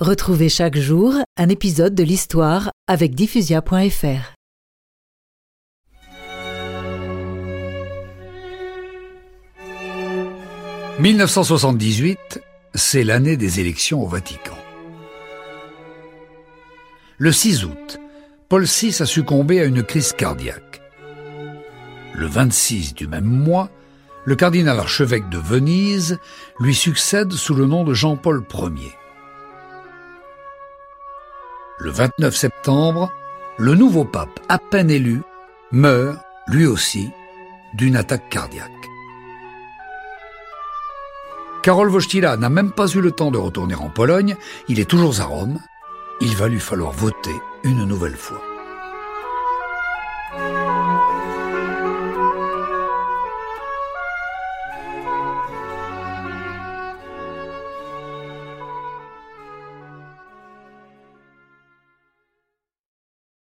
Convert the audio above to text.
Retrouvez chaque jour un épisode de l'histoire avec diffusia.fr. « 1978, c'est l'année des élections au Vatican. Le 6 août, Paul VI a succombé à une crise cardiaque. Le 26 du même mois, le cardinal archevêque de Venise lui succède sous le nom de Jean-Paul Ier. Le 29 septembre, le nouveau pape, à peine élu, meurt, lui aussi, d'une attaque cardiaque. Karol Wojtyla n'a même pas eu le temps de retourner en Pologne, il est toujours à Rome, il va lui falloir voter une nouvelle fois.